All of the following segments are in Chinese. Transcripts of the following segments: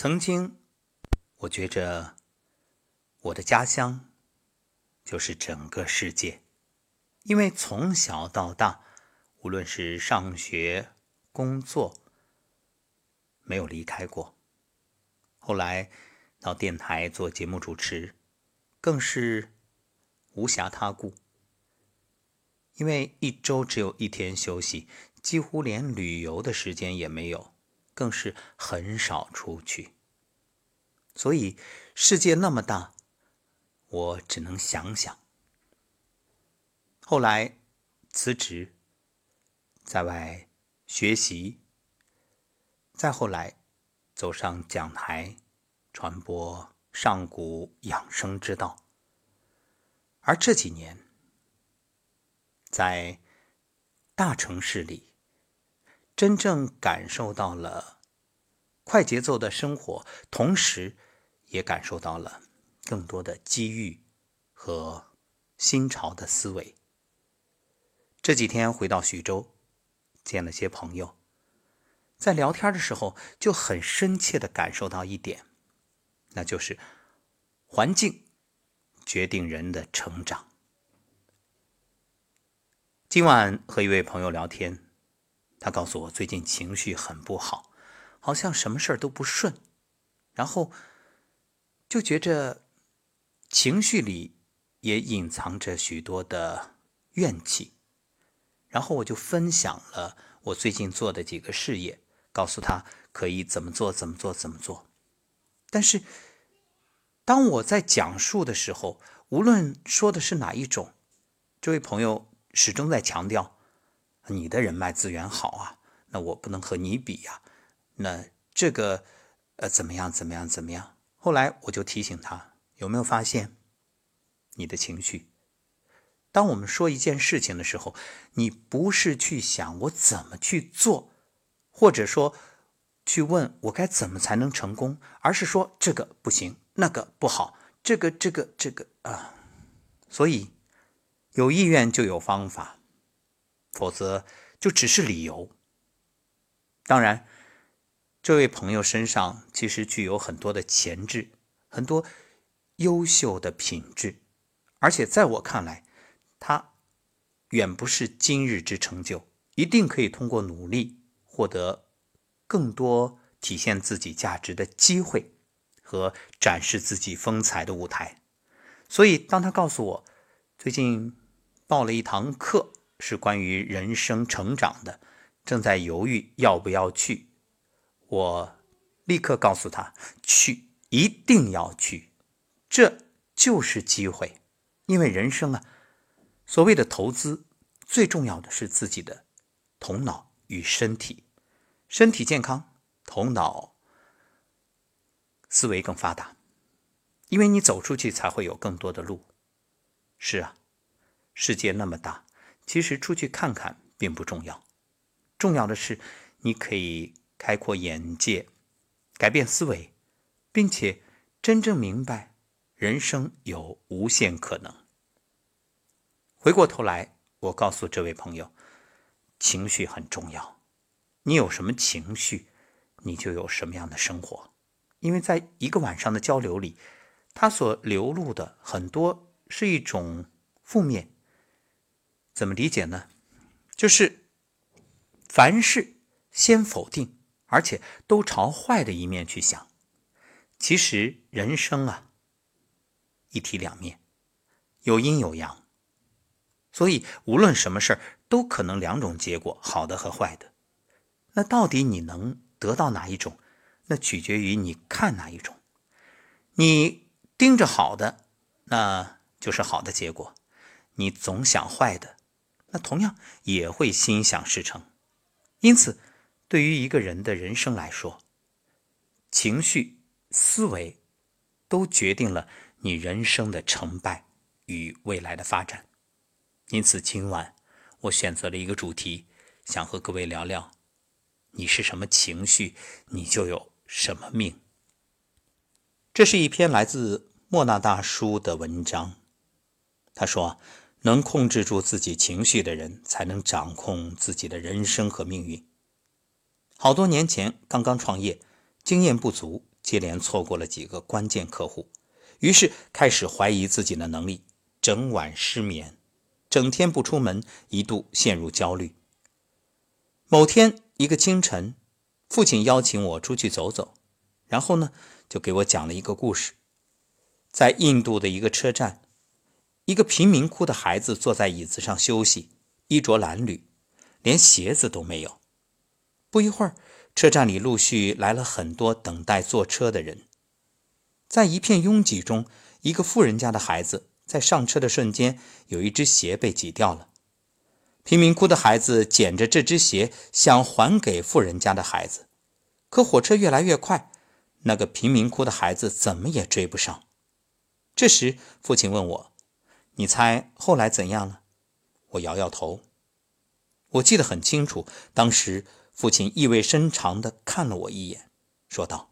曾经，我觉着我的家乡就是整个世界，因为从小到大，无论是上学、工作，没有离开过。后来到电台做节目主持，更是无暇他顾，因为一周只有一天休息，几乎连旅游的时间也没有。更是很少出去，所以世界那么大，我只能想想。后来辞职，在外学习，再后来走上讲台，传播上古养生之道。而这几年，在大城市里。真正感受到了快节奏的生活，同时也感受到了更多的机遇和新潮的思维。这几天回到徐州，见了些朋友，在聊天的时候就很深切的感受到一点，那就是环境决定人的成长。今晚和一位朋友聊天。他告诉我，最近情绪很不好，好像什么事儿都不顺，然后就觉着情绪里也隐藏着许多的怨气。然后我就分享了我最近做的几个事业，告诉他可以怎么做，怎么做，怎么做。但是当我在讲述的时候，无论说的是哪一种，这位朋友始终在强调。你的人脉资源好啊，那我不能和你比呀。那这个，呃，怎么样？怎么样？怎么样？后来我就提醒他，有没有发现，你的情绪？当我们说一件事情的时候，你不是去想我怎么去做，或者说去问我该怎么才能成功，而是说这个不行，那个不好，这个这个这个啊。所以，有意愿就有方法。否则就只是理由。当然，这位朋友身上其实具有很多的潜质，很多优秀的品质，而且在我看来，他远不是今日之成就，一定可以通过努力获得更多体现自己价值的机会和展示自己风采的舞台。所以，当他告诉我最近报了一堂课。是关于人生成长的，正在犹豫要不要去。我立刻告诉他去，一定要去，这就是机会。因为人生啊，所谓的投资，最重要的是自己的头脑与身体。身体健康，头脑思维更发达。因为你走出去，才会有更多的路。是啊，世界那么大。其实出去看看并不重要，重要的是你可以开阔眼界，改变思维，并且真正明白人生有无限可能。回过头来，我告诉这位朋友，情绪很重要，你有什么情绪，你就有什么样的生活。因为在一个晚上的交流里，他所流露的很多是一种负面。怎么理解呢？就是凡事先否定，而且都朝坏的一面去想。其实人生啊，一体两面，有阴有阳，所以无论什么事儿都可能两种结果，好的和坏的。那到底你能得到哪一种？那取决于你看哪一种。你盯着好的，那就是好的结果；你总想坏的。那同样也会心想事成，因此，对于一个人的人生来说，情绪、思维都决定了你人生的成败与未来的发展。因此，今晚我选择了一个主题，想和各位聊聊：你是什么情绪，你就有什么命。这是一篇来自莫那大叔的文章，他说。能控制住自己情绪的人，才能掌控自己的人生和命运。好多年前刚刚创业，经验不足，接连错过了几个关键客户，于是开始怀疑自己的能力，整晚失眠，整天不出门，一度陷入焦虑。某天一个清晨，父亲邀请我出去走走，然后呢，就给我讲了一个故事。在印度的一个车站，一个贫民窟的孩子坐在椅子上休息，衣着褴褛，连鞋子都没有。不一会儿，车站里陆续来了很多等待坐车的人，在一片拥挤中，一个富人家的孩子在上车的瞬间，有一只鞋被挤掉了。贫民窟的孩子捡着这只鞋，想还给富人家的孩子，可火车越来越快，那个贫民窟的孩子怎么也追不上。这时，父亲问我：“你猜后来怎样了？”我摇摇头。我记得很清楚，当时。父亲意味深长地看了我一眼，说道：“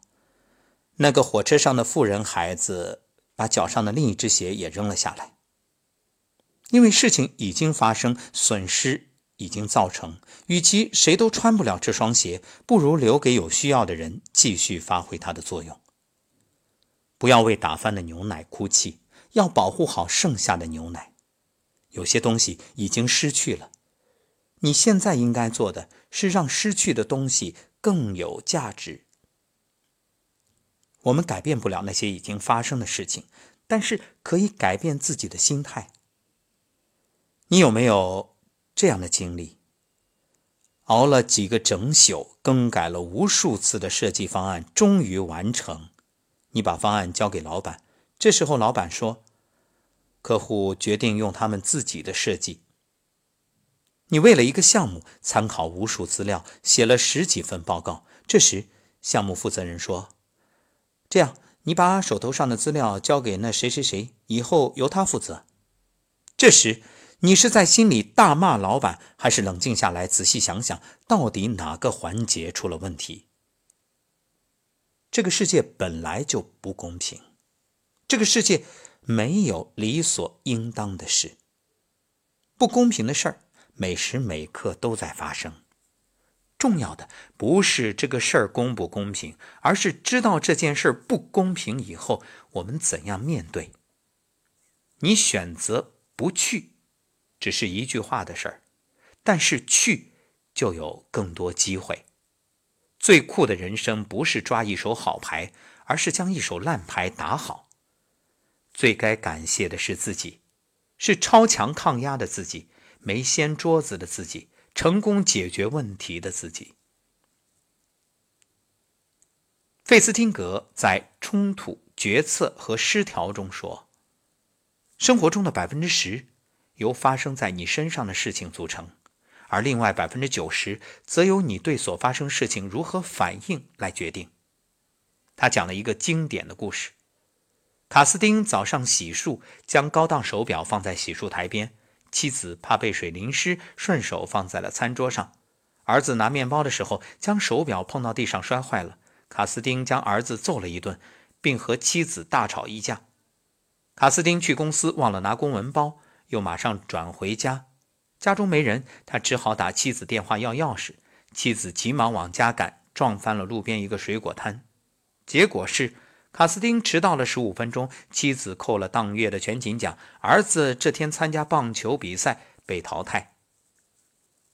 那个火车上的富人孩子把脚上的另一只鞋也扔了下来。因为事情已经发生，损失已经造成，与其谁都穿不了这双鞋，不如留给有需要的人继续发挥它的作用。不要为打翻的牛奶哭泣，要保护好剩下的牛奶。有些东西已经失去了。”你现在应该做的是让失去的东西更有价值。我们改变不了那些已经发生的事情，但是可以改变自己的心态。你有没有这样的经历？熬了几个整宿，更改了无数次的设计方案，终于完成。你把方案交给老板，这时候老板说：“客户决定用他们自己的设计。”你为了一个项目参考无数资料，写了十几份报告。这时，项目负责人说：“这样，你把手头上的资料交给那谁谁谁，以后由他负责。”这时，你是在心里大骂老板，还是冷静下来仔细想想，到底哪个环节出了问题？这个世界本来就不公平，这个世界没有理所应当的事，不公平的事儿。每时每刻都在发生。重要的不是这个事儿公不公平，而是知道这件事儿不公平以后，我们怎样面对。你选择不去，只是一句话的事儿，但是去就有更多机会。最酷的人生不是抓一手好牌，而是将一手烂牌打好。最该感谢的是自己，是超强抗压的自己。没掀桌子的自己，成功解决问题的自己。费斯汀格在《冲突、决策和失调》中说：“生活中的百分之十由发生在你身上的事情组成，而另外百分之九十则由你对所发生事情如何反应来决定。”他讲了一个经典的故事：卡斯丁早上洗漱，将高档手表放在洗漱台边。妻子怕被水淋湿，顺手放在了餐桌上。儿子拿面包的时候，将手表碰到地上摔坏了。卡斯丁将儿子揍了一顿，并和妻子大吵一架。卡斯丁去公司忘了拿公文包，又马上转回家。家中没人，他只好打妻子电话要钥匙。妻子急忙往家赶，撞翻了路边一个水果摊。结果是。卡斯丁迟到了十五分钟，妻子扣了当月的全勤奖，儿子这天参加棒球比赛被淘汰。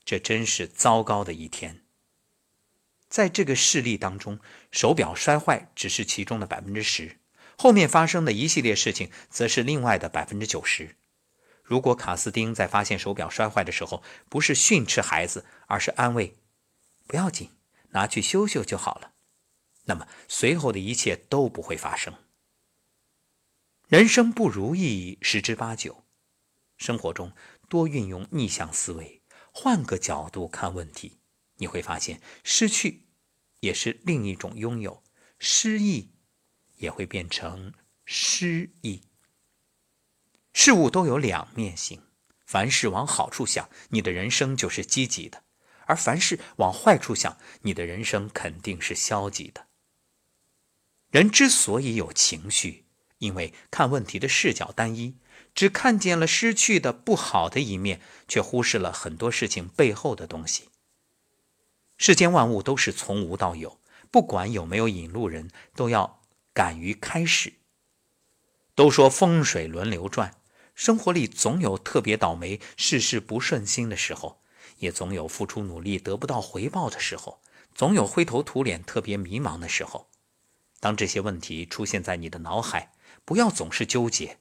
这真是糟糕的一天。在这个事例当中，手表摔坏只是其中的百分之十，后面发生的一系列事情则是另外的百分之九十。如果卡斯丁在发现手表摔坏的时候，不是训斥孩子，而是安慰：“不要紧，拿去修修就好了。”那么，随后的一切都不会发生。人生不如意十之八九，生活中多运用逆向思维，换个角度看问题，你会发现，失去也是另一种拥有，失意也会变成失意。事物都有两面性，凡事往好处想，你的人生就是积极的；而凡事往坏处想，你的人生肯定是消极的。人之所以有情绪，因为看问题的视角单一，只看见了失去的不好的一面，却忽视了很多事情背后的东西。世间万物都是从无到有，不管有没有引路人，都要敢于开始。都说风水轮流转，生活里总有特别倒霉、事事不顺心的时候，也总有付出努力得不到回报的时候，总有灰头土脸、特别迷茫的时候。当这些问题出现在你的脑海，不要总是纠结：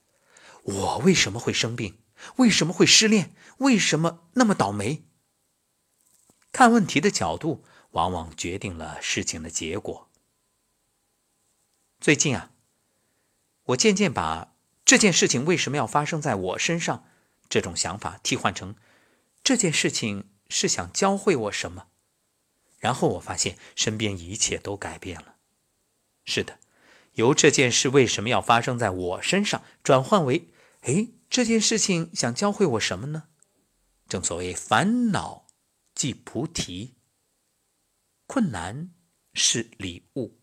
我为什么会生病？为什么会失恋？为什么那么倒霉？看问题的角度，往往决定了事情的结果。最近啊，我渐渐把这件事情为什么要发生在我身上这种想法替换成这件事情是想教会我什么，然后我发现身边一切都改变了。是的，由这件事为什么要发生在我身上转换为哎，这件事情想教会我什么呢？正所谓烦恼。即菩提，困难是礼物。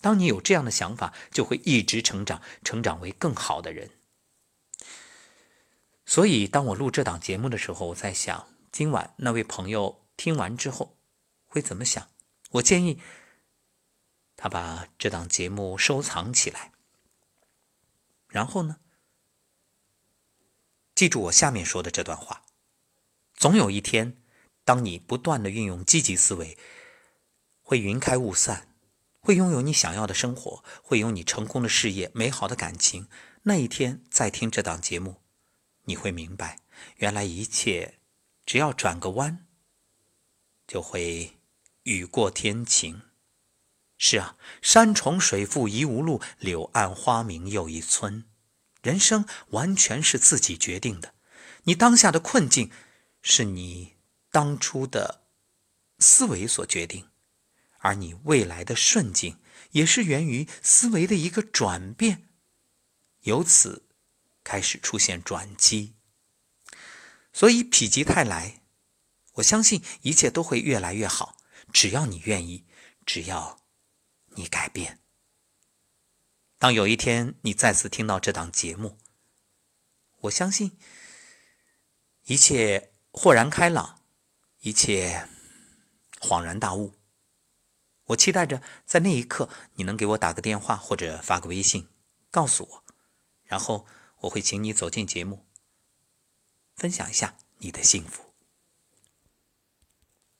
当你有这样的想法，就会一直成长，成长为更好的人。所以，当我录这档节目的时候，我在想，今晚那位朋友听完之后会怎么想？我建议他把这档节目收藏起来，然后呢，记住我下面说的这段话：总有一天。当你不断的运用积极思维，会云开雾散，会拥有你想要的生活，会有你成功的事业、美好的感情。那一天再听这档节目，你会明白，原来一切只要转个弯，就会雨过天晴。是啊，山重水复疑无路，柳暗花明又一村。人生完全是自己决定的，你当下的困境是你。当初的思维所决定，而你未来的顺境也是源于思维的一个转变，由此开始出现转机。所以否极泰来，我相信一切都会越来越好，只要你愿意，只要你改变。当有一天你再次听到这档节目，我相信一切豁然开朗。一切恍然大悟，我期待着在那一刻你能给我打个电话或者发个微信，告诉我，然后我会请你走进节目，分享一下你的幸福。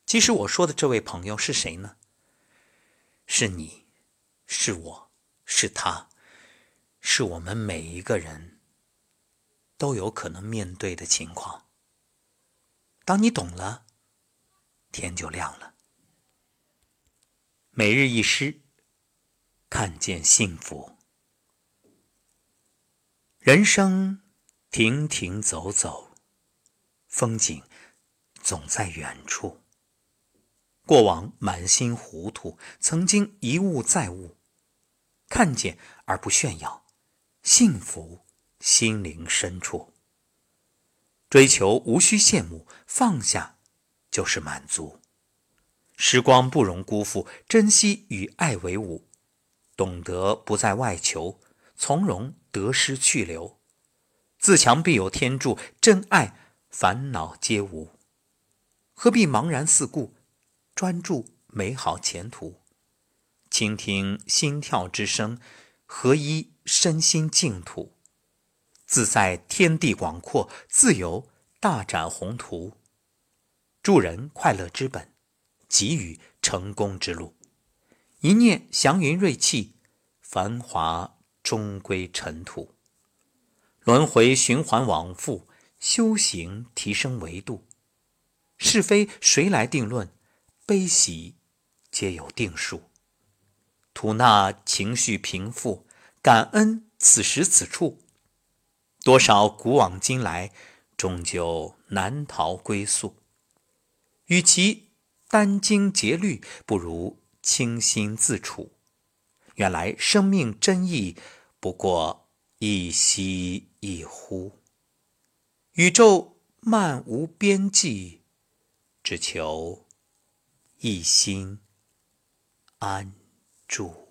其实我说的这位朋友是谁呢？是你，是我，是他，是我们每一个人都有可能面对的情况。当你懂了。天就亮了。每日一诗，看见幸福。人生停停走走，风景总在远处。过往满心糊涂，曾经一物再物，看见而不炫耀，幸福心灵深处。追求无需羡慕，放下。就是满足，时光不容辜负，珍惜与爱为伍，懂得不在外求，从容得失去留，自强必有天助，真爱烦恼皆无，何必茫然四顾，专注美好前途，倾听心跳之声，合一身心净土，自在天地广阔，自由大展宏图。助人快乐之本，给予成功之路。一念祥云瑞气，繁华终归尘土。轮回循环往复，修行提升维度。是非谁来定论？悲喜皆有定数。吐纳情绪平复，感恩此时此处。多少古往今来，终究难逃归宿。与其殚精竭虑，不如清心自处。原来生命真意不过一吸一呼。宇宙漫无边际，只求一心安住。